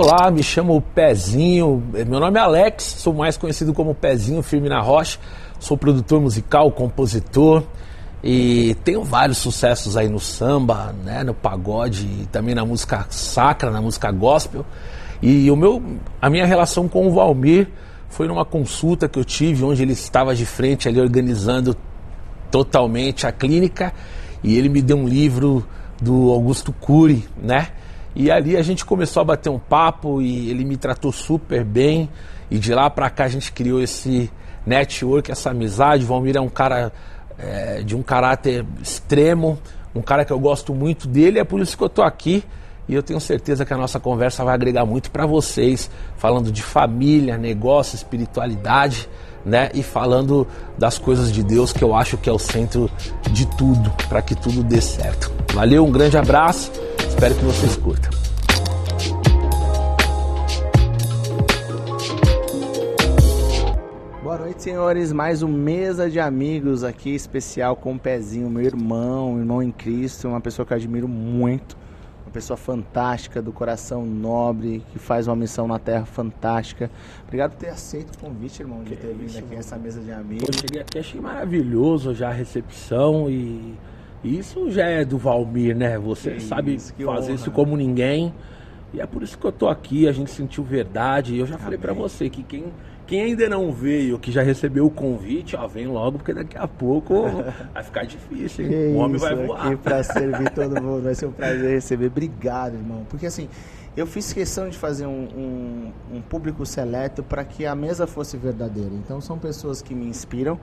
Olá, me chamo Pezinho. Meu nome é Alex, sou mais conhecido como Pezinho Firme na Rocha. Sou produtor musical, compositor e tenho vários sucessos aí no samba, né, no pagode e também na música sacra, na música gospel. E o meu, a minha relação com o Valmir foi numa consulta que eu tive, onde ele estava de frente ali organizando totalmente a clínica e ele me deu um livro do Augusto Cury, né? E ali a gente começou a bater um papo e ele me tratou super bem. E de lá para cá a gente criou esse network, essa amizade. O Valmir é um cara é, de um caráter extremo, um cara que eu gosto muito dele. É por isso que eu tô aqui e eu tenho certeza que a nossa conversa vai agregar muito para vocês, falando de família, negócio, espiritualidade, né? E falando das coisas de Deus, que eu acho que é o centro de tudo, para que tudo dê certo. Valeu, um grande abraço, espero que vocês curtam. Senhores. Mais um mesa de amigos aqui especial com o Pezinho, meu irmão, irmão em Cristo, uma pessoa que eu admiro muito uma pessoa fantástica, do coração nobre, que faz uma missão na Terra fantástica. Obrigado por ter aceito o convite, irmão, de ter vindo aqui nessa mesa de amigos. Eu cheguei aqui, achei maravilhoso já a recepção e isso já é do Valmir, né? Você que sabe isso, fazer honra. isso como ninguém. E é por isso que eu tô aqui, a gente sentiu verdade. E eu já Amém. falei para você que quem quem ainda não veio, que já recebeu o convite, ó, vem logo, porque daqui a pouco vai ficar difícil, hein? Que o homem vai voar. Aqui pra servir todo mundo, vai ser um prazer receber. Obrigado, irmão. Porque assim, eu fiz questão de fazer um, um, um público seleto para que a mesa fosse verdadeira. Então são pessoas que me inspiram.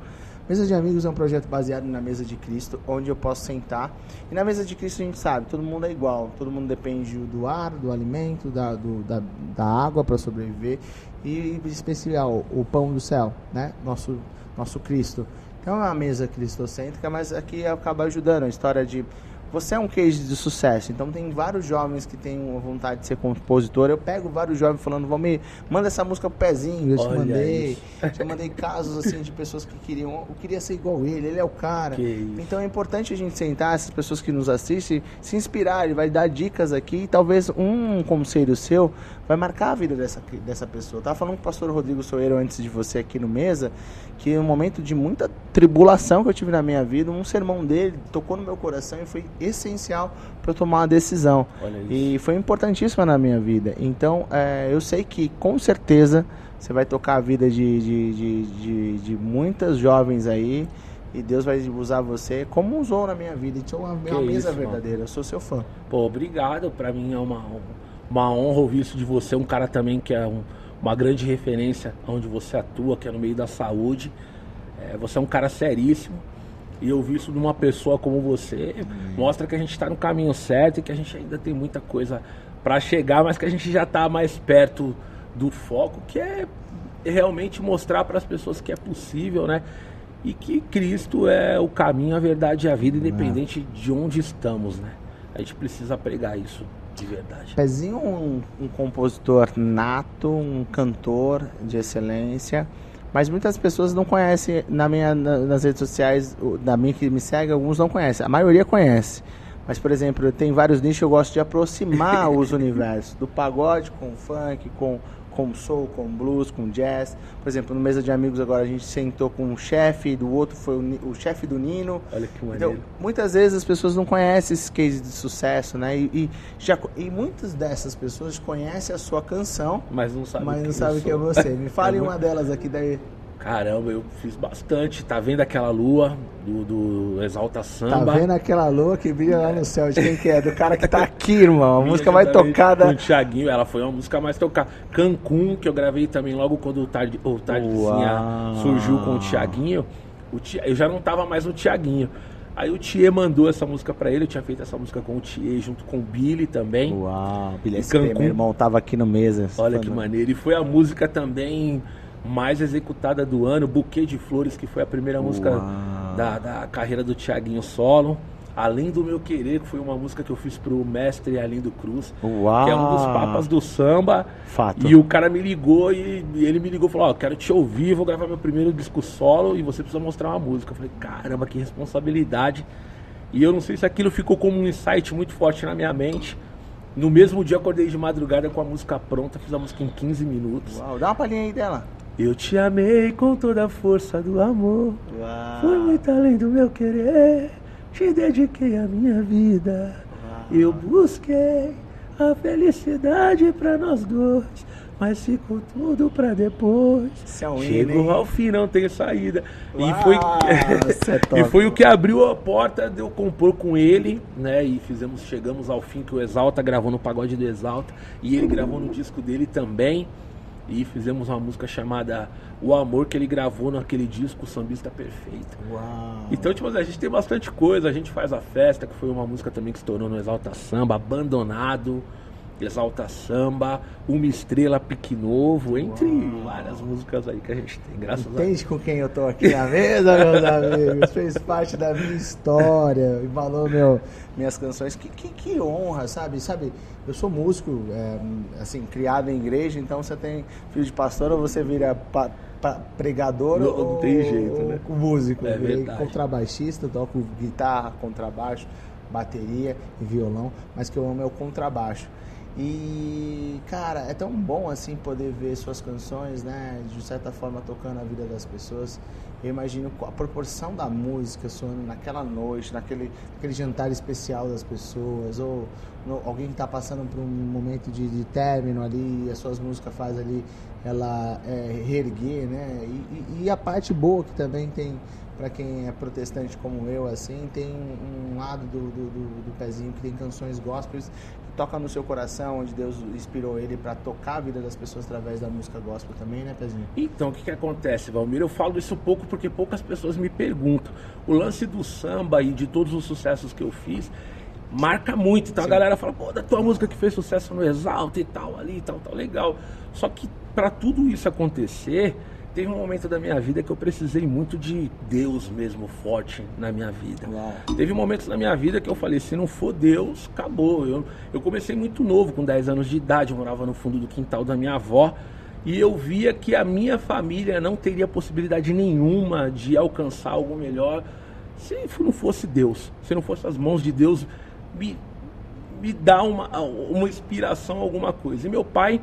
Mesa de Amigos é um projeto baseado na Mesa de Cristo, onde eu posso sentar. E na Mesa de Cristo a gente sabe, todo mundo é igual. Todo mundo depende do ar, do alimento, da, do, da, da água para sobreviver e em especial o pão do céu, né? Nosso nosso Cristo. Então é uma mesa cristocêntrica, mas aqui acaba ajudando a história de você é um case de sucesso, então tem vários jovens que têm vontade de ser compositor. Eu pego vários jovens falando, vamos me manda essa música pro pezinho, eu te Olha mandei. Isso. Já mandei casos assim de pessoas que queriam, eu queria ser igual ele, ele é o cara. Então é importante a gente sentar, essas pessoas que nos assistem, se inspirar, ele vai dar dicas aqui, e talvez um conselho seu vai marcar a vida dessa, dessa pessoa. Eu tava falando com o pastor Rodrigo Soeiro antes de você aqui no mesa, que um momento de muita tribulação que eu tive na minha vida, um sermão dele tocou no meu coração e foi essencial para eu tomar uma decisão. E foi importantíssima na minha vida. Então, é, eu sei que com certeza você vai tocar a vida de, de, de, de, de muitas jovens aí. E Deus vai usar você como usou na minha vida. Então, é uma mesa verdadeira. Eu sou seu fã. Pô, obrigado. Para mim é uma, uma honra ouvir isso de você. Um cara também que é um, uma grande referência onde você atua, que é no meio da saúde. É, você é um cara seríssimo. E eu vi isso de uma pessoa como você mostra que a gente está no caminho certo e que a gente ainda tem muita coisa para chegar, mas que a gente já está mais perto do foco, que é realmente mostrar para as pessoas que é possível, né? E que Cristo é o caminho, a verdade e a vida, independente é. de onde estamos, né? A gente precisa pregar isso de verdade. Pezinho um, um compositor nato, um cantor de excelência. Mas muitas pessoas não conhecem na minha, nas redes sociais, da minha que me segue, alguns não conhecem. A maioria conhece. Mas, por exemplo, tem vários nichos eu gosto de aproximar os universos. Do pagode com funk, com com soul, com blues, com jazz. Por exemplo, no mesa de amigos agora a gente sentou com um chefe, do outro foi o, o chefe do Nino. Olha que maneiro. Então, muitas vezes as pessoas não conhecem esses cases de sucesso, né? E, e, já, e muitas dessas pessoas conhecem a sua canção, mas não sabem mas não sabe que é você. Me fale é uma delas aqui daí. Caramba, eu fiz bastante. Tá vendo aquela lua do, do Exalta Samba? Tá vendo aquela lua que brilha lá no céu? De quem que é? Do cara que tá aqui, irmão. A música mais tocada. Com o Thiaguinho, ela foi uma música mais tocada. Cancún, que eu gravei também logo quando o Tarde, o Tardezinha surgiu com o Thiaguinho. O Tia, eu já não tava mais no Thiaguinho. Aí o Thier mandou essa música para ele, eu tinha feito essa música com o Thier junto com o Billy também. Uau, Billy SP, meu irmão tava aqui no mesa. Olha que maneiro. E foi a música também mais executada do ano, Buquê de Flores, que foi a primeira música da, da carreira do Tiaguinho Solo. Além do Meu Querer, que foi uma música que eu fiz pro mestre Alindo Cruz, Uau. que é um dos papas do samba. Fato. E o cara me ligou e, e ele me ligou e falou: Ó, oh, quero te ouvir, vou gravar meu primeiro disco solo e você precisa mostrar uma música. Eu falei: caramba, que responsabilidade. E eu não sei se aquilo ficou como um insight muito forte na minha mente. No mesmo dia acordei de madrugada com a música pronta, fiz a música em 15 minutos. Uau, dá uma palhinha aí dela. Eu te amei com toda a força do amor. Uau. Foi muito além do meu querer. Te dediquei a minha vida. Eu busquei a felicidade pra nós dois. Mas ficou tudo pra depois. É um Chegou hein? ao fim, não tem saída. Uau, e foi, é e foi o que abriu a porta de eu compor com ele, né? E fizemos, chegamos ao fim que o Exalta gravou no Pagode do Exalta. E ele gravou no disco dele também. E fizemos uma música chamada O Amor que ele gravou naquele disco Sambista Perfeito. Uau. Então, tipo, a gente tem bastante coisa. A gente faz a festa, que foi uma música também que estourou no Exalta Samba, Abandonado, Exalta Samba, Uma Estrela Pique Novo, entre várias músicas aí que a gente tem, graças a Deus. Entende com quem eu tô aqui na mesa, meus amigos? Fez parte da minha história, embalou meu, minhas canções. Que, que, que honra, sabe? Sabe, eu sou músico, é, assim, criado em igreja, então você tem filho de pastor ou você vira pa- pa- pregador Não- ou, não tem jeito, né? músico. É virei verdade. contrabaixista, toco guitarra, contrabaixo, bateria e violão, mas que eu amo é o contrabaixo. E, cara, é tão bom assim poder ver suas canções, né? De certa forma tocando a vida das pessoas. Eu imagino a proporção da música soando naquela noite, naquele, naquele jantar especial das pessoas, ou no- alguém que está passando por um momento de, de término ali, e as suas músicas faz ali ela é, reerguer, né? E, e- e a parte boa que também tem para quem é protestante como eu, assim, tem um, um lado do, do, do- do pezinho que tem canções gospels que toca no seu coração, onde Deus inspirou ele para tocar a vida das pessoas através da música gospel também, né, pezinho? Então, o que, que acontece, Valmir? Eu falo isso pouco porque poucas pessoas me perguntam. O lance do samba e de todos os sucessos que eu fiz marca muito. Então a galera fala, pô, da tua música que fez sucesso no Exalta e tal, ali e tal, tal, legal. Só que para tudo isso acontecer, teve um momento da minha vida que eu precisei muito de Deus mesmo forte na minha vida. Uau. Teve momentos na minha vida que eu falei, se não for Deus, acabou. Eu, eu comecei muito novo, com 10 anos de idade, eu morava no fundo do quintal da minha avó. E eu via que a minha família não teria possibilidade nenhuma de alcançar algo melhor se não fosse Deus, se não fosse as mãos de Deus me, me dar uma, uma inspiração, alguma coisa. E meu pai,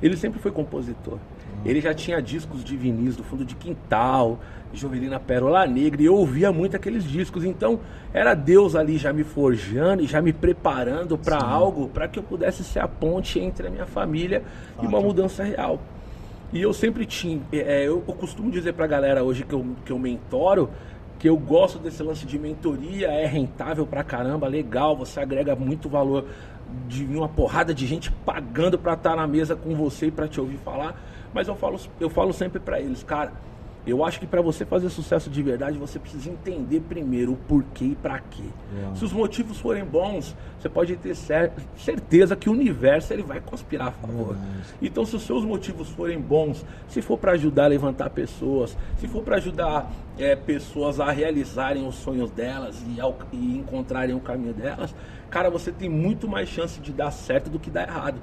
ele sempre foi compositor. Ele já tinha discos de vinis do fundo de quintal, Jovelina Pérola Negra, e eu ouvia muito aqueles discos. Então, era Deus ali já me forjando e já me preparando para algo, para que eu pudesse ser a ponte entre a minha família e uma mudança real. E eu sempre tinha, é, eu, eu costumo dizer pra galera hoje que eu, que eu mentoro, que eu gosto desse lance de mentoria, é rentável pra caramba, legal, você agrega muito valor de uma porrada de gente pagando pra estar na mesa com você e pra te ouvir falar. Mas eu falo, eu falo sempre pra eles, cara, eu acho que pra você fazer sucesso de verdade, você precisa entender primeiro o porquê e pra quê. Se os motivos forem bons, você pode ter cer- certeza que o universo ele vai conspirar a favor. Então, se os seus motivos forem bons, se for para ajudar a levantar pessoas, se for para ajudar é, pessoas a realizarem os sonhos delas e, ao- e encontrarem o caminho delas, cara, você tem muito mais chance de dar certo do que dar errado.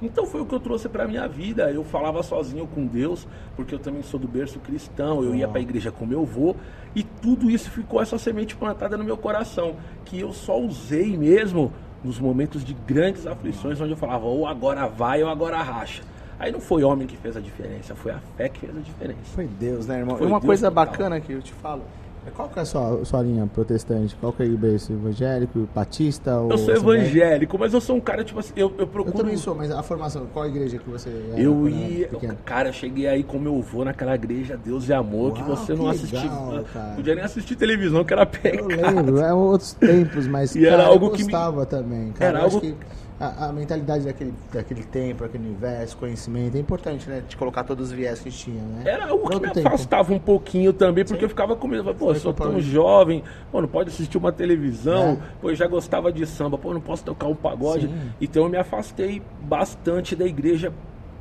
Então foi o que eu trouxe para minha vida. Eu falava sozinho com Deus, porque eu também sou do berço cristão, eu ia para a igreja com meu avô, e tudo isso ficou essa semente plantada no meu coração, que eu só usei mesmo nos momentos de grandes aflições, onde eu falava, ou agora vai ou agora racha. Aí não foi homem que fez a diferença, foi a fé que fez a diferença. Foi Deus, né, irmão? Foi uma Deus coisa bacana que eu te falo. É Qual que é a sua, sua linha protestante? Qual que é o berço? Evangélico, batista ou Eu sou evangélico, mas eu sou um cara, tipo assim, eu, eu Eu procuro. também sou, mas a formação, qual igreja que você era Eu era ia. pequeno? Cara, eu cheguei aí com meu avô naquela igreja Deus e Amor, que Uau, você não que assistia. legal, cara. Podia nem assistir televisão, que era Eu pecado. lembro, é outros tempos, mas E era cara, algo eu que me- gostava também. Cara, Era eu algo- que a, a mentalidade daquele, daquele tempo, aquele universo, conhecimento, é importante, né? De colocar todos os viés que tinha, né? Era algo que me tempo. afastava um pouquinho também, porque eu ficava com medo. Pô, eu sou tão jovem, pô, não pode assistir uma televisão, É. pô, eu já gostava de samba, pô, não posso tocar um pagode. Sim. Então eu me afastei bastante da igreja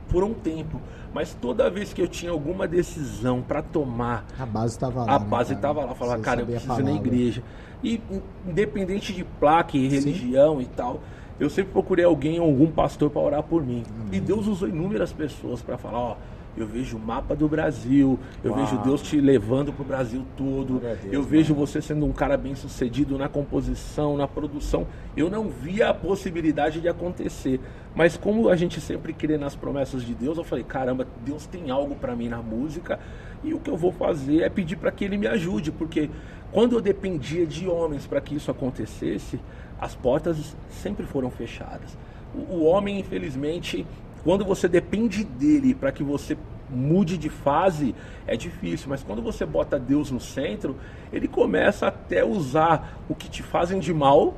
por um tempo. Mas toda vez que eu tinha alguma decisão para tomar, A base estava lá. a né, base estava lá, falava, cara, eu preciso ir na palavra. igreja. E in- independente de placa e religião e tal, eu sempre procurei alguém, algum pastor para orar por mim. E Deus usou inúmeras pessoas para falar, ó, eu vejo o mapa do Brasil, eu Uau. vejo Deus te levando pro Brasil todo, Deus, eu mano. vejo você sendo um cara bem sucedido na composição, na produção. Eu não via a possibilidade de acontecer. Mas como a gente sempre crê nas promessas de Deus, eu falei, caramba, Deus tem algo para mim na música e o que eu vou fazer é pedir para que ele me ajude, porque quando eu dependia de homens para que isso acontecesse, as portas sempre foram fechadas. O, o homem, infelizmente, quando você depende dele para que você mude de fase, é difícil, mas quando você bota Deus no centro, ele começa até usar o que te fazem de mal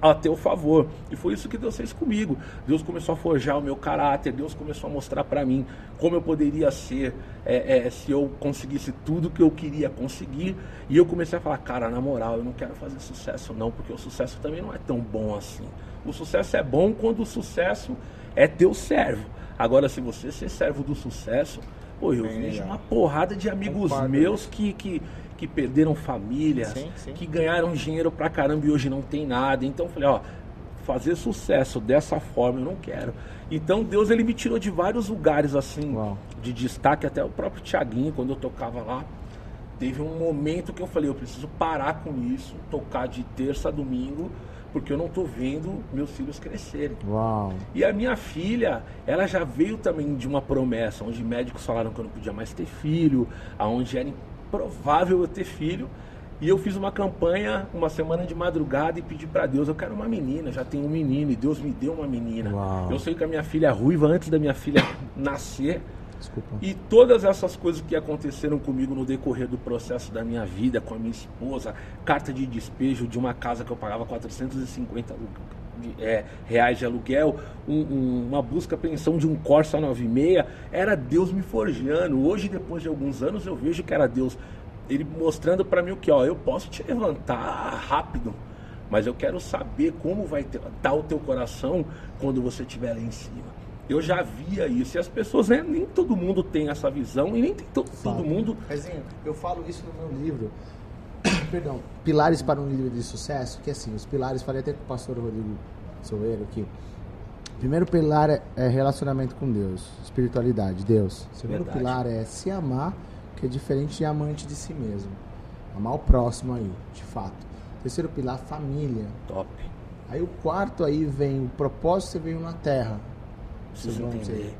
a teu favor. E foi isso que Deus fez comigo. Deus começou a forjar o meu caráter, Deus começou a mostrar para mim como eu poderia ser é, é, se eu conseguisse tudo que eu queria conseguir. E eu comecei a falar, cara, na moral, eu não quero fazer sucesso não, porque o sucesso também não é tão bom assim. O sucesso é bom quando o sucesso é teu servo. Agora, se você ser servo do sucesso, pô, eu Bem vejo uma porrada de amigos meus que, que, que perderam famílias, Sim, sim. que ganharam dinheiro pra caramba e hoje não tem nada. Então eu falei, ó, fazer sucesso dessa forma eu não quero. Então Deus ele me tirou de vários lugares assim, Uau. de destaque, até o próprio Tiaguinho, quando eu tocava lá. Teve um momento que eu falei, eu preciso parar com isso, tocar de terça a domingo, porque eu não tô vendo meus filhos crescerem. Uau. E a minha filha, ela já veio também de uma promessa, onde médicos falaram que eu não podia mais ter filho, aonde era improvável eu ter filho. E eu fiz uma campanha, uma semana de madrugada, e pedi pra Deus, eu quero uma menina, já tenho um menino, e Deus me deu uma menina. Uau. Eu sei que a minha filha é ruiva antes da minha filha nascer. Desculpa. E todas essas coisas que aconteceram comigo no decorrer do processo da minha vida, com a minha esposa, carta de despejo de uma casa que eu pagava 450 alu- de- é, reais de aluguel, um- um- uma busca pensão de um Corsa 96, era Deus me forjando. Hoje, depois de alguns anos, eu vejo que era Deus, ele mostrando para mim o que, ó, eu posso te levantar rápido, mas eu quero saber como vai estar o teu coração quando você estiver lá em cima. Eu já via isso. E as pessoas, né, nem todo mundo tem essa visão e nem todo mundo. Pezinho, eu falo isso no meu livro. Perdão. Pilares para um líder de sucesso, que assim, os pilares, falei até com o pastor Rodrigo Soueiro aqui. Primeiro pilar é- é relacionamento com Deus, espiritualidade, Deus. Segundo Verdade. pilar é se amar, que é diferente de amante de si mesmo. Amar o próximo aí, de fato. Terceiro pilar, família. Top. Aí o quarto aí vem o propósito você veio na terra. Preciso Vocês vão entender.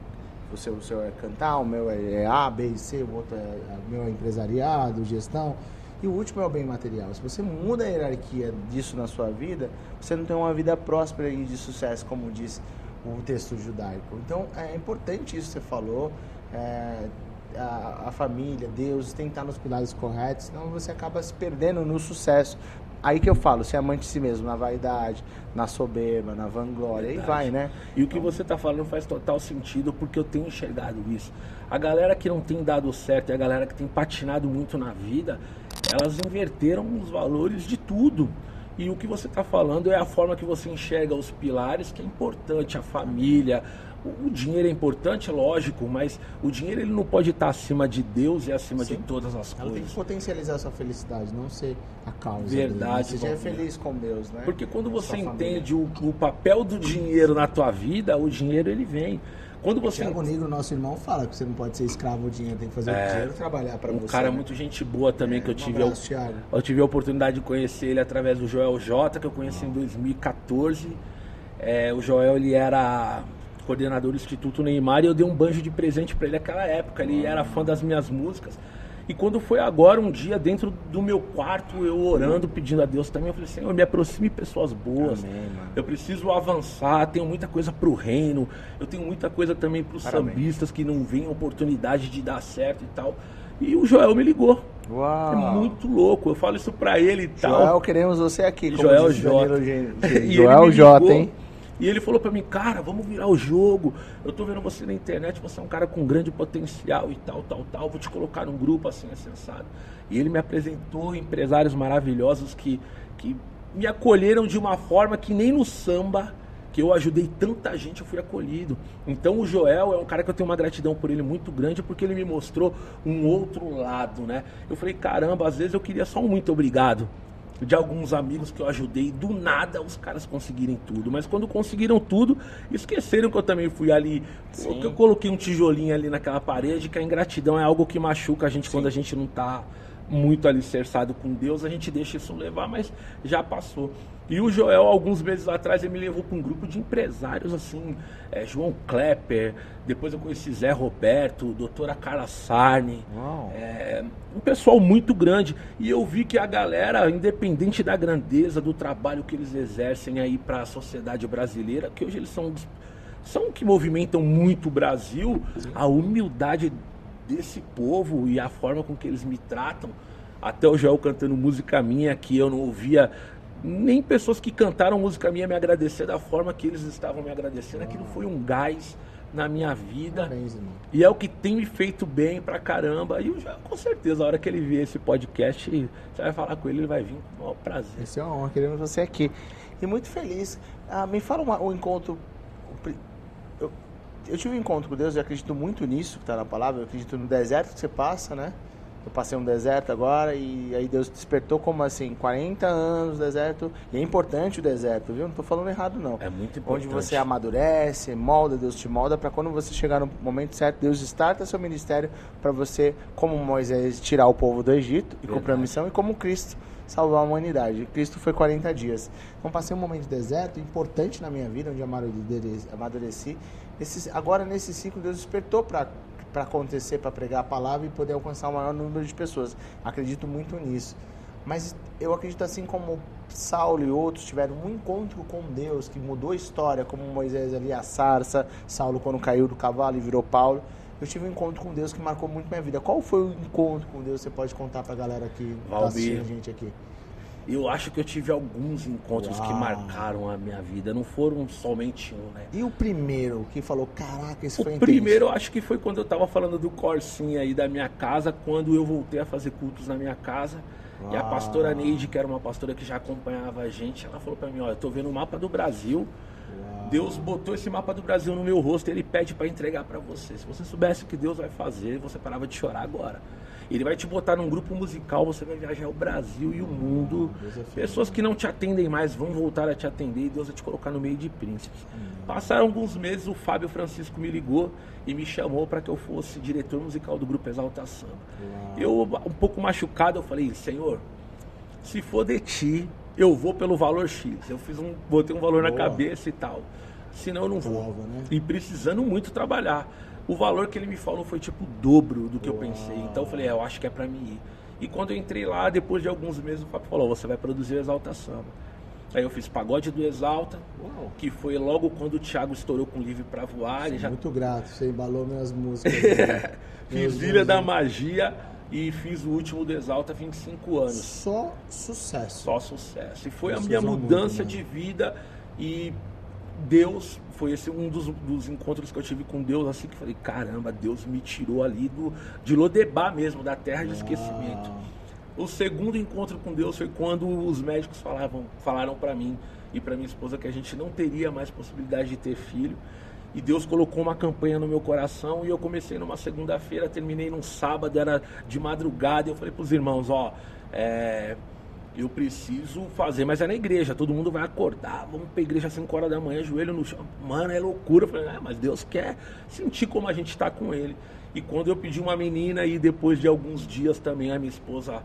O seu, o seu é cantar, o meu é, é A, B e C, o outro é, o meu é empresariado, gestão. E o último é o bem material. Se você muda a hierarquia disso na sua vida, você não tem uma vida próspera e de sucesso, como diz o texto judaico. Então é importante isso que você falou. é, a, a família, Deus, tem que estar nos pilares corretos, senão você acaba se perdendo no sucesso. Aí que eu falo, ser amante de si mesmo, na vaidade, na soberba, na vanglória, aí Verdade. vai, né? E o que você está falando faz total sentido porque eu tenho enxergado isso. A galera que não tem dado certo e a galera que tem patinado muito na vida, elas inverteram os valores de tudo. E o que você está falando é a forma que você enxerga os pilares, que é importante, a família. O, o dinheiro é importante, lógico, mas o dinheiro ele não pode estar acima de Deus e acima Sim. de todas as Ela tem que coisas. potencializar a sua felicidade, não ser a causa. Verdade, dele, né? Seja Valdir. feliz com Deus, né? Porque quando você Sua família. entende o, o papel do dinheiro na tua vida, o dinheiro ele vem. Quando você Tiago Negro, nosso irmão, fala que você não pode ser escravo do dinheiro, tem que fazer É. o dinheiro trabalhar para um você. cara né? muito gente boa também que eu Um tive abraço, Thiago. eu tive a oportunidade de conhecer ele através do Joel J que eu conheci em 2014 É, o Joel ele era coordenador do Instituto Neymar e eu dei um banjo de presente para ele naquela época ele era fã das minhas músicas e quando foi agora um dia dentro do meu quarto eu orando pedindo a Deus também eu falei Senhor me aproxime pessoas boas Amém, eu preciso avançar, tenho muita coisa pro reino, eu tenho muita coisa também pros Parabéns. sambistas que não veem oportunidade de dar certo e tal. E o Joel me ligou. Uau. É muito louco, eu falo isso pra ele e tal. Joel, queremos você aqui. Joel J. Joel J, hein? E ele falou pra mim, cara, vamos virar o jogo. Eu tô vendo você na internet, você é um cara com grande potencial e tal, tal, tal. Vou te colocar num grupo assim, sensado. E ele me apresentou empresários maravilhosos que, que me acolheram de uma forma que nem no samba, que eu ajudei tanta gente, eu fui acolhido. Então o Joel é um cara que eu tenho uma gratidão por ele muito grande, porque ele me mostrou um outro lado, né? Eu falei, caramba, às vezes eu queria só um muito obrigado. De alguns amigos que eu ajudei, do nada os caras conseguirem tudo. Mas quando conseguiram tudo, esqueceram que eu também fui ali, Sim. que eu coloquei um tijolinho ali naquela parede, que a ingratidão é algo que machuca a gente quando a gente não tá muito alicerçado com Deus, a gente deixa isso levar, mas já passou. E o Joel, alguns meses atrás, ele me levou para um grupo de empresários, assim, é, João Klepper, depois eu conheci Zé Roberto, doutora Carla Sarni, Uau. é, um pessoal muito grande. E eu vi que a galera, independente da grandeza do trabalho que eles exercem aí para a sociedade brasileira, que hoje eles são, são que movimentam muito o Brasil, a humildade desse povo e a forma com que eles me tratam. Até o Joel cantando música minha que eu não ouvia nem pessoas que cantaram música minha me agradecer da forma que eles estavam me agradecendo. Aquilo foi um gás na minha vida. Parabéns. E é o que tem me feito bem pra caramba. E o Joel, com certeza, a hora que ele ver esse podcast, você vai falar com ele, ele vai vir com o maior prazer. Esse é uma honra, queremos você aqui. E muito feliz. Ah, me fala uma- um encontro. Eu, eu tive um encontro com Deus, eu acredito muito nisso que está na palavra. Eu acredito no deserto que você passa, né? Eu passei um deserto agora e aí Deus despertou como assim, 40 anos no deserto. E é importante o deserto, viu? Não tô falando errado, não. É muito Onde importante. você amadurece, molda, Deus te molda, para quando você chegar no momento certo, Deus starta seu ministério para você, como Moisés, tirar o povo do Egito e cumprir a missão, e como Cristo salvar a humanidade. Cristo foi 40 dias. Então passei um momento de deserto importante na minha vida, onde amadureci. Nesses- agora, nesse ciclo, Deus despertou para para acontecer, para pregar a palavra e poder alcançar o maior número de pessoas. Acredito muito nisso. Mas eu acredito assim como Saulo e outros tiveram um encontro com Deus que mudou a história, como Moisés ali, a sarça, Saulo quando caiu do cavalo e virou Paulo. Eu tive um encontro com Deus que marcou muito minha vida. Qual foi o encontro com Deus? Você pode contar pra galera que tá Valmir. assistindo a gente aqui. Eu acho que eu tive alguns encontros que Uau. marcaram a minha vida. Não foram somente um, né? E o primeiro que falou, caraca, esse foi O primeiro eu acho que foi quando eu tava falando do Corsinha aí da minha casa, quando eu voltei a fazer cultos na minha casa. E a Uau. pastora Neide, que era uma pastora que já acompanhava a gente, ela falou pra mim, ó, eu tô vendo o mapa do Brasil. Uau. Deus botou esse mapa do Brasil no meu rosto e ele pede pra entregar pra você. Se você soubesse o que Deus vai fazer, você parava de chorar agora. Ele vai te botar num grupo musical, você vai viajar o Brasil e o mundo. É. Pessoas que não te atendem mais vão voltar a te atender e Deus vai te colocar no meio de príncipes. Passaram alguns meses, o Fábio Francisco me ligou e me chamou para que eu fosse diretor musical do grupo Exalta Samba. Eu, um pouco machucado, eu falei, Senhor, se for de ti, eu vou pelo valor X. Eu fiz um, botei um valor na Boa. cabeça e tal. Senão eu não vou. Prova, né? E precisando muito trabalhar. O valor que ele me falou foi tipo o dobro do que eu Uau. pensei. Então eu falei, é, eu acho que é pra mim ir. E quando eu entrei lá, depois de alguns meses, o Fábio falou, você vai produzir o Exalta Samba. Aí eu fiz Pagode do Exalta, Uau. que foi logo quando o Thiago estourou com Livre pra Voar. Sou já muito grato, você embalou minhas músicas. né? Fiz Ilha da Magia e fiz o último do Exalta 25 anos. Só sucesso. Só sucesso. E foi a minha mudança muito, né? de vida e Deus foi esse um dos, dos encontros que eu tive com Deus assim que falei caramba Deus me tirou ali do de Lodebar mesmo da terra de esquecimento. Uau. O segundo encontro com Deus foi quando os médicos falavam, falaram para mim e para minha esposa que a gente não teria mais possibilidade de ter filho. E Deus colocou uma campanha no meu coração e eu comecei numa segunda-feira, terminei num sábado, era de madrugada. E eu falei pros irmãos: Ó, é, eu preciso fazer, mas é na igreja, todo mundo vai acordar, vamos pra igreja às 5 horas da manhã, joelho no chão. Mano, é loucura. Eu falei: ah, mas Deus quer sentir como a gente tá com Ele. E quando eu pedi uma menina, e depois de alguns dias também a minha esposa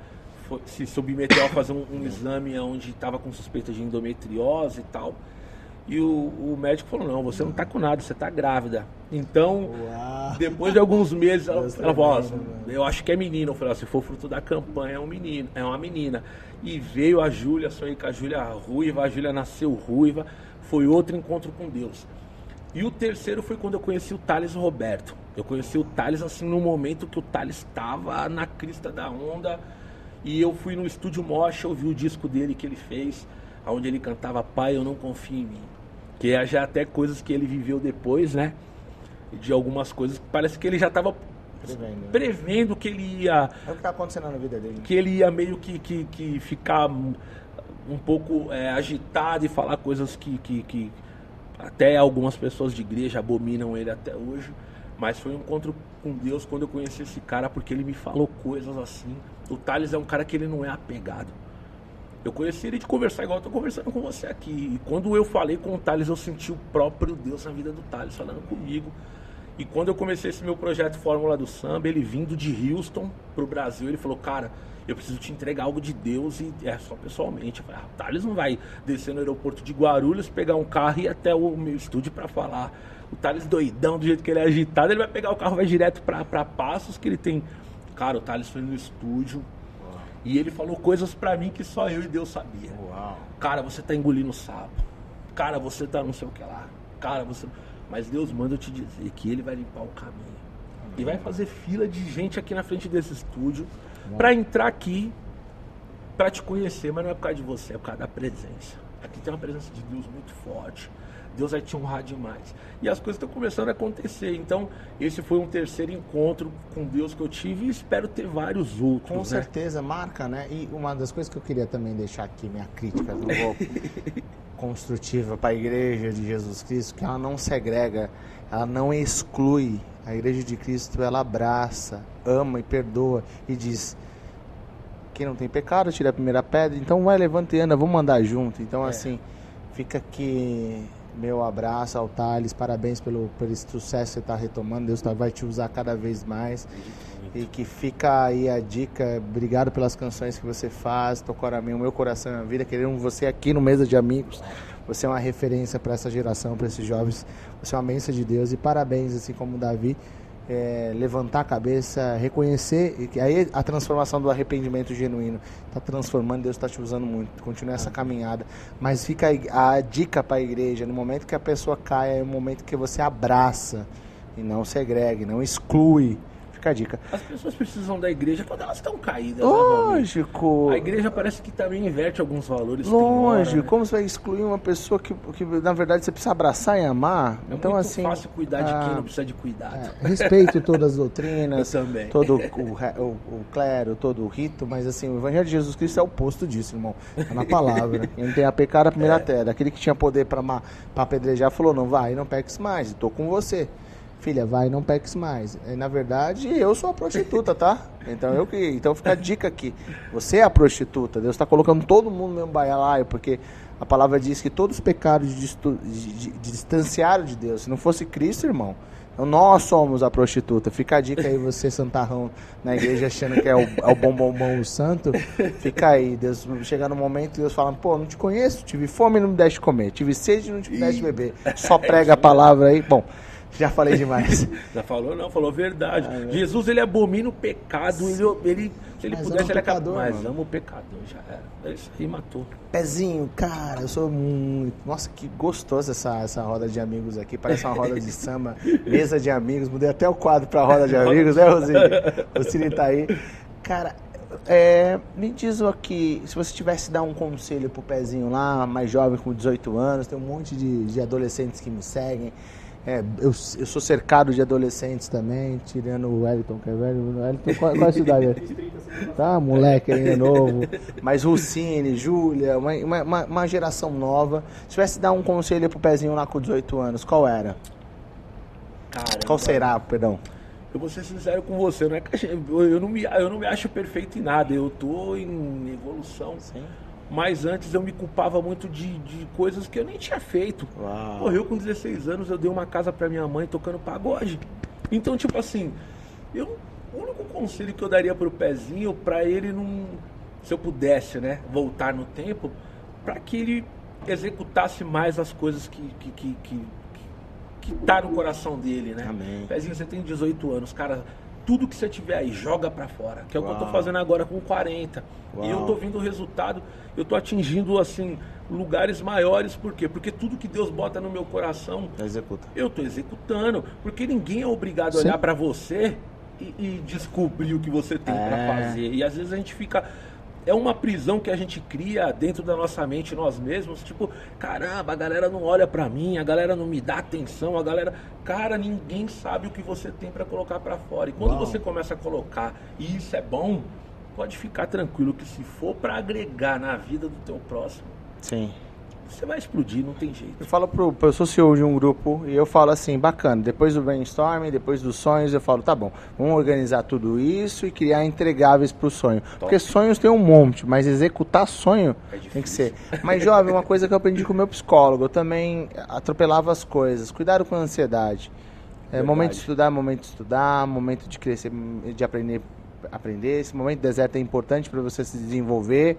foi- se submeteu a fazer um, um exame onde estava com suspeita de endometriose e tal. E o, o médico falou: não, você não tá com nada, você tá grávida. Então, Uau. depois de alguns meses, ela, Deus ela falou: mano. eu acho que é menino. Eu falei: se for fruto da campanha, é um menino, é uma menina. E veio a Júlia, sonhei com a Júlia ruiva, a Júlia nasceu ruiva. Foi outro encontro com Deus. E o terceiro foi quando eu conheci o Thales Roberto. Eu conheci o Thales assim no momento que o Thales estava na crista da onda. E eu fui no estúdio Mocha, ouvi o disco dele que ele fez, onde ele cantava Pai, eu não confio em mim. Que é já até coisas que ele viveu depois, né? De algumas coisas que parece que ele já estava Prevendo, né? prevendo que ele ia É o que tá acontecendo na vida dele. que ele ia meio que, que, que ficar um um pouco é, agitado e falar coisas que, que, que até algumas pessoas de igreja abominam ele até hoje. Mas foi um encontro com Deus quando eu conheci esse cara, porque ele me falou coisas assim. O Thales é um cara que ele não é apegado. Eu conheci ele de conversar igual eu tô conversando com você aqui. E quando eu falei com o Thales, eu senti o próprio Deus na vida do Thales falando comigo. E quando eu comecei esse meu projeto Fórmula do Samba, ele vindo de Houston pro Brasil, ele falou, cara, eu preciso te entregar algo de Deus e é só pessoalmente. Eu falei, ah, Thales não vai descer no aeroporto de Guarulhos, pegar um carro e ir até o meu estúdio para falar. O Thales doidão, do jeito que ele é agitado, ele vai pegar o carro, vai direto para Passos, que ele tem. Cara, o Thales foi no estúdio, e ele falou coisas para mim que só eu e Deus sabia. Uau. Cara, você tá engolindo sapo. Cara, você tá não sei o que lá. Cara, você. Mas Deus manda eu te dizer que ele vai limpar o caminho. E vai fazer fila de gente aqui na frente desse estúdio para entrar aqui para te conhecer, mas não é por causa de você, é por causa da presença. Aqui tem uma presença de Deus muito forte. Deus vai te honrar demais. E as coisas estão começando a acontecer. Então, esse foi um terceiro encontro com Deus que eu tive e espero ter vários outros. Com né? certeza, marca, né? E uma das coisas que eu queria também deixar aqui, minha crítica, não vou construtiva para a igreja de Jesus Cristo, que ela não segrega, ela não exclui. A igreja de Cristo, ela abraça, ama e perdoa e diz: quem não tem pecado, tira a primeira pedra. Então vai, levanta e anda, vamos andar junto. Então, é. assim, fica aqui meu abraço ao Thales, parabéns pelo, pelo sucesso que você está retomando, Deus tá, vai te usar cada vez mais. E que fica aí a dica, obrigado pelas canções que você faz, tocaram a mim, o meu coração e a vida, querendo você aqui no Mesa de Amigos. Você é uma referência para essa geração, para esses jovens. Você é uma bênção de Deus e parabéns, assim como o Davi é, levantar a cabeça, reconhecer, e aí a transformação do arrependimento genuíno está transformando, Deus está te usando muito. Continua essa caminhada, mas fica a dica para a igreja: no momento que a pessoa cai, é o momento que você abraça e não segregue, não exclui Fica a dica. As pessoas precisam da igreja quando elas estão caídas. Lógico. A igreja parece que também inverte alguns valores. Lógico. Né? Como você vai excluir uma pessoa que, que, na verdade, você precisa abraçar e amar? É então, muito assim. fácil cuidar de quem ah, não precisa de cuidado. É, respeito todas as doutrinas. Eu também. Todo o, o, o, clero, todo o rito, mas assim, o Evangelho de Jesus Cristo é o oposto disso, irmão. É na palavra. Quem tem a pecar a primeira é. terra. Aquele que tinha poder para apedrejar falou: não vai, não peques mais, estou com você filha, vai, não peques mais. E, na verdade, eu sou a prostituta, tá? Então eu que, então fica a dica aqui. Você é a prostituta. Deus está colocando todo mundo no mesmo baialaio, porque a palavra diz que todos os pecados de, de, de, distanciaram de Deus. Se não fosse Cristo, irmão, então nós somos a prostituta. Fica a dica aí, você santarrão na igreja achando que é o, é o bom bombom o santo. Fica aí, Deus chega no momento e Deus fala, pô, não te conheço, tive fome e não me deste comer, tive sede e não te deste beber. Só prega a palavra aí. Bom, já falei demais. Já falou, não, falou verdade. Ah, Jesus, ele abomina o pecado, ele, ele, se ele mas pudesse, ele acaba. Mas ama o pecador, já era. É isso aí matou. Pezinho, cara, eu sou muito. Nossa, que gostoso essa, essa roda de amigos aqui. Parece uma roda de samba, mesa de amigos. Mudei até o quadro pra roda de amigos, né, Rosine? Rosine tá aí. Cara, é, me diz aqui, se você tivesse dar um conselho pro pezinho lá, mais jovem, com 18 anos, tem um monte de, de adolescentes que me seguem. É, eu, eu sou cercado de adolescentes também, tirando o Wellington, que é velho. O Wellington, qual, qual é a cidade? tá, moleque ainda novo. Mas Rucine, Júlia, uma, uma, uma, geração nova. Se tivesse dar um conselho pro pezinho lá com 18 anos, qual era? Caramba. Qual será, perdão? Eu vou ser sincero com você, não é que eu não me, eu não me acho perfeito em nada, eu tô em evolução. Sim mas antes eu me culpava muito de, de coisas que eu nem tinha feito. Uau. eu com 16 anos eu dei uma casa para minha mãe tocando pagode. Então, tipo assim, eu, o único conselho que eu daria pro pezinho, para ele não. Se eu pudesse, né, voltar no tempo, para que ele executasse mais as coisas que, que, que, que, que tá no coração dele, né? Amém. Pezinho, você tem 18 anos, cara tudo que você tiver aí, joga para fora. Que é o Uau. que eu tô fazendo agora com 40. Uau. E eu tô vendo o resultado, eu tô atingindo assim lugares maiores, por quê? Porque tudo que Deus bota no meu coração, Executa. eu tô executando, porque ninguém é obrigado a olhar para você e, e, descobrir o que você tem é. para fazer. E às vezes a gente fica é uma prisão que a gente cria dentro da nossa mente nós mesmos, tipo, caramba, a galera não olha para mim, a galera não me dá atenção, a galera, cara, ninguém sabe o que você tem para colocar para fora. E quando Uau. você começa a colocar, e isso é bom, pode ficar tranquilo que se for para agregar na vida do teu próximo, sim. Você vai explodir, não tem jeito. Eu falo pro, eu sou CEO de um grupo e eu falo assim, bacana, depois do brainstorming, depois dos sonhos, eu falo, tá bom, vamos organizar tudo isso e criar entregáveis pro sonho. Top. Porque sonhos tem um monte, mas executar sonho é tem que ser. Mas, jovem, uma coisa que eu aprendi com o meu psicólogo, eu também atropelava as coisas, cuidado com a ansiedade. É, momento de estudar, momento de estudar, momento de crescer, de aprender, aprender. Esse momento de deserto é importante para você se desenvolver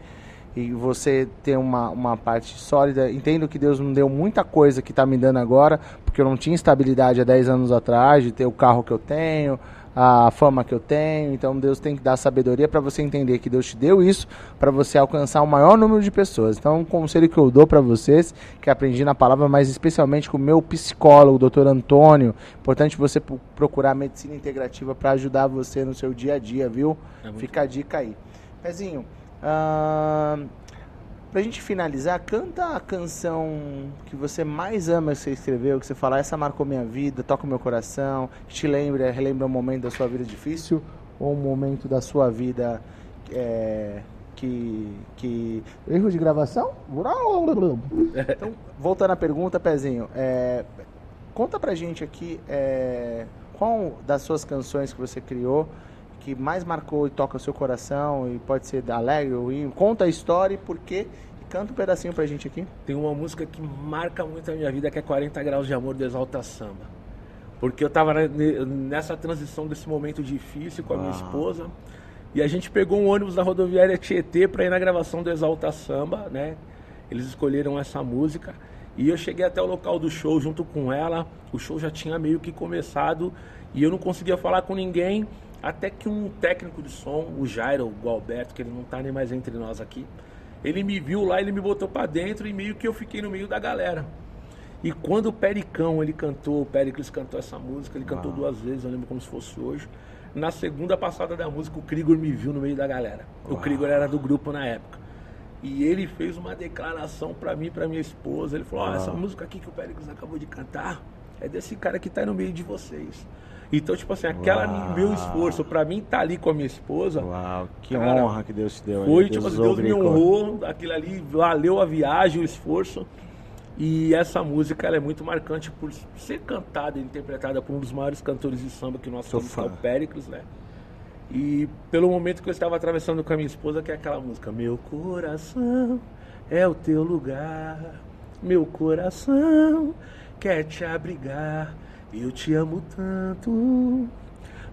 e você ter uma, uma parte sólida. Entendo que Deus não deu muita coisa que está me dando agora, porque eu não tinha estabilidade há 10 anos atrás, de ter o carro que eu tenho, a fama que eu tenho. Então Deus tem que dar sabedoria para você entender que Deus te deu isso para você alcançar o maior número de pessoas. Então, um conselho que eu dou para vocês, que aprendi na palavra, mas especialmente com o meu psicólogo, o doutor Antônio, importante você procurar medicina integrativa para ajudar você no seu dia a dia, viu? É Fica a dica aí. Pezinho, Pra gente finalizar, canta a canção que você mais ama que você escreveu, que você fala, essa marcou minha vida, toca o meu coração, te lembra, relembra um momento da sua vida difícil ou um momento da sua vida é, que, que... Erro de gravação? Então, voltando à pergunta, Pezinho, é, conta pra gente aqui é, qual das suas canções que você criou que mais marcou e toca o seu coração e pode ser alegre ou conta a história e por quê Canta um pedacinho pra gente aqui. Tem uma música que marca muito a minha vida, que é 40 Graus de Amor do Exalta Samba. Porque eu tava nessa transição desse momento difícil com a minha esposa. E a gente pegou um ônibus da rodoviária Tietê para ir na gravação do Exalta Samba, né? Eles escolheram essa música. E eu cheguei até o local do show junto com ela. O show já tinha meio que começado e eu não conseguia falar com ninguém. Até que um técnico de som, o Jairo, o Alberto, que ele não tá nem mais entre nós aqui, ele me viu lá, ele me botou para dentro e meio que eu fiquei no meio da galera. E quando o Pericão ele cantou, o Pericles cantou essa música, ele cantou duas vezes, eu lembro como se fosse hoje. Na segunda passada da música, o Krigor me viu no meio da galera. Uau. O Krigor era do grupo na época. E ele fez uma declaração para mim, para minha esposa. Ele falou: essa música aqui que o Pericles acabou de cantar é desse cara que tá no meio de vocês. Então, tipo assim, aquela Uau. meu esforço para mim estar tá ali com a minha esposa. Uau, que cara, honra que Deus te deu. Foi, Deus tipo assim, Deus me honrou, aquilo ali valeu a viagem, o esforço. E essa música ela é muito marcante por ser cantada e interpretada por um dos maiores cantores de samba que nós temos, que é o Péricles, né? E pelo momento que eu estava atravessando com a minha esposa, que é aquela música Meu coração é o teu lugar, meu coração quer te abrigar eu te amo tanto,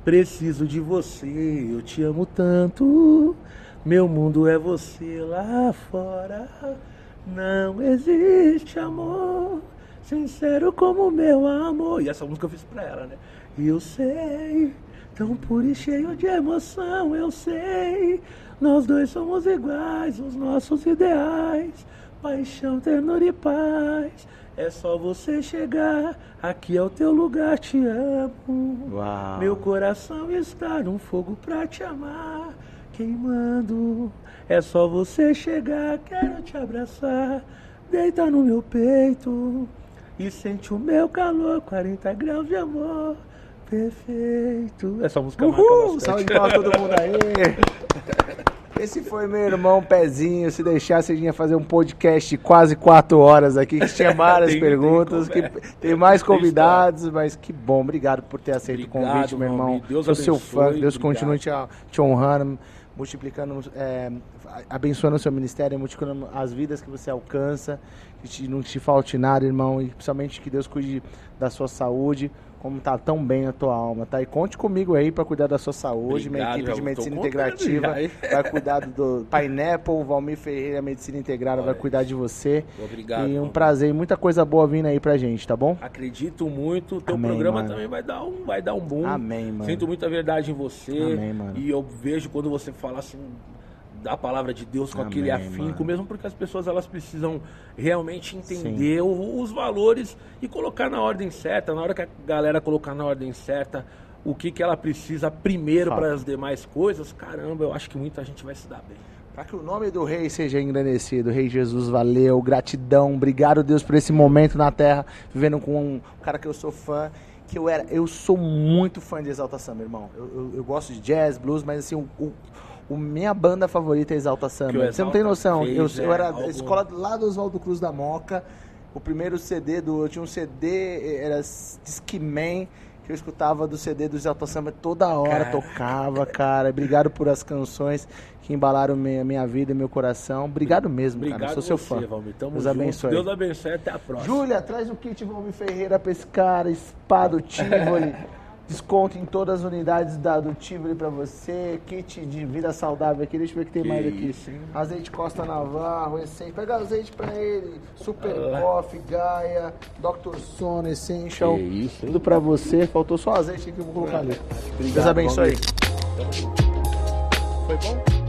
preciso de você, eu te amo tanto. Meu mundo é você lá fora. Não existe amor sincero como meu amor. E essa música eu fiz pra ela, né? Eu sei, tão puro e cheio de emoção, eu sei. Nós dois somos iguais, os nossos ideais, paixão, ternura e paz. É só você chegar, aqui é o teu lugar, te amo. Uau. Meu coração está num fogo pra te amar, queimando. É só você chegar, quero te abraçar, deita no meu peito e sente o meu calor, 40 graus de amor. Perfeito. Essa música Uhul. Salve de palmas todo mundo aí. Esse foi meu irmão Pezinho. Se deixasse, a gente ia fazer um podcast de quase quatro horas aqui, que tinha várias tem, perguntas, tem, que tem mais convidados, mas que bom. Obrigado por ter aceito obrigado, o convite, meu irmão. Deus Sou seu fã. Deus obrigado. continue te, te honrando, multiplicando, é, abençoando o seu ministério, multiplicando as vidas que você alcança, que te, não te falte nada, irmão, e principalmente que Deus cuide da sua saúde como tá tão bem a tua alma, tá? E conte comigo aí para cuidar da sua saúde, Obrigado, minha equipe de medicina integrativa vai cuidar do Pineapple, Valmir Ferreira, medicina integrada, vai cuidar de você. Obrigado. E um prazer e muita coisa boa vindo aí pra gente, tá bom? Acredito muito, o teu Amém, programa mano. também vai dar um vai dar um boom. Amém, mano. Sinto muita verdade em você. Amém, mano. E eu vejo quando você fala assim da palavra de Deus com Amém, aquele afinco, mano. mesmo porque as pessoas elas precisam realmente entender o, os valores e colocar na ordem certa. Na hora que a galera colocar na ordem certa o que, que ela precisa primeiro para as demais coisas, caramba, eu acho que muita gente vai se dar bem. Para que o nome do rei seja engrandecido, Rei Jesus, valeu, gratidão, obrigado Deus por esse momento na terra, vivendo com um cara que eu sou fã que eu era, eu sou muito fã de Exalta Samba, irmão. Eu, eu, eu, gosto de jazz, blues, mas assim, o, o, O minha banda favorita é Exalta Samba. Você não tem noção. Eu, fez, eu é, era algo- escola lá do Oswaldo Cruz da Moca. O primeiro CD do. Eu tinha um CD, era Disque Man, que eu escutava do CD do Exalta Samba toda hora, Cara. tocava, cara. Obrigado por as canções que embalaram minha, minha vida e meu coração. Obrigado mesmo, cara. Obrigado Eu sou seu fã. Valmir. Tamo Deus junto. abençoe. Deus abençoe. Até a próxima. Júlia, traz o kit Valmir Ferreira pra esse cara, espada, o Tivoli. Desconto em todas as unidades da, do Tivoli pra você. Kit de vida saudável aqui. Deixa eu ver o que tem Que mais aqui. isso? Azeite Costa Navarro, essência. Pega azeite pra ele. Super Coffee, Gaia, Dr. Sono, Essential. Que isso? Tudo pra você. Faltou só azeite aqui que eu vou colocar ali. Deus abençoe. Foi bom?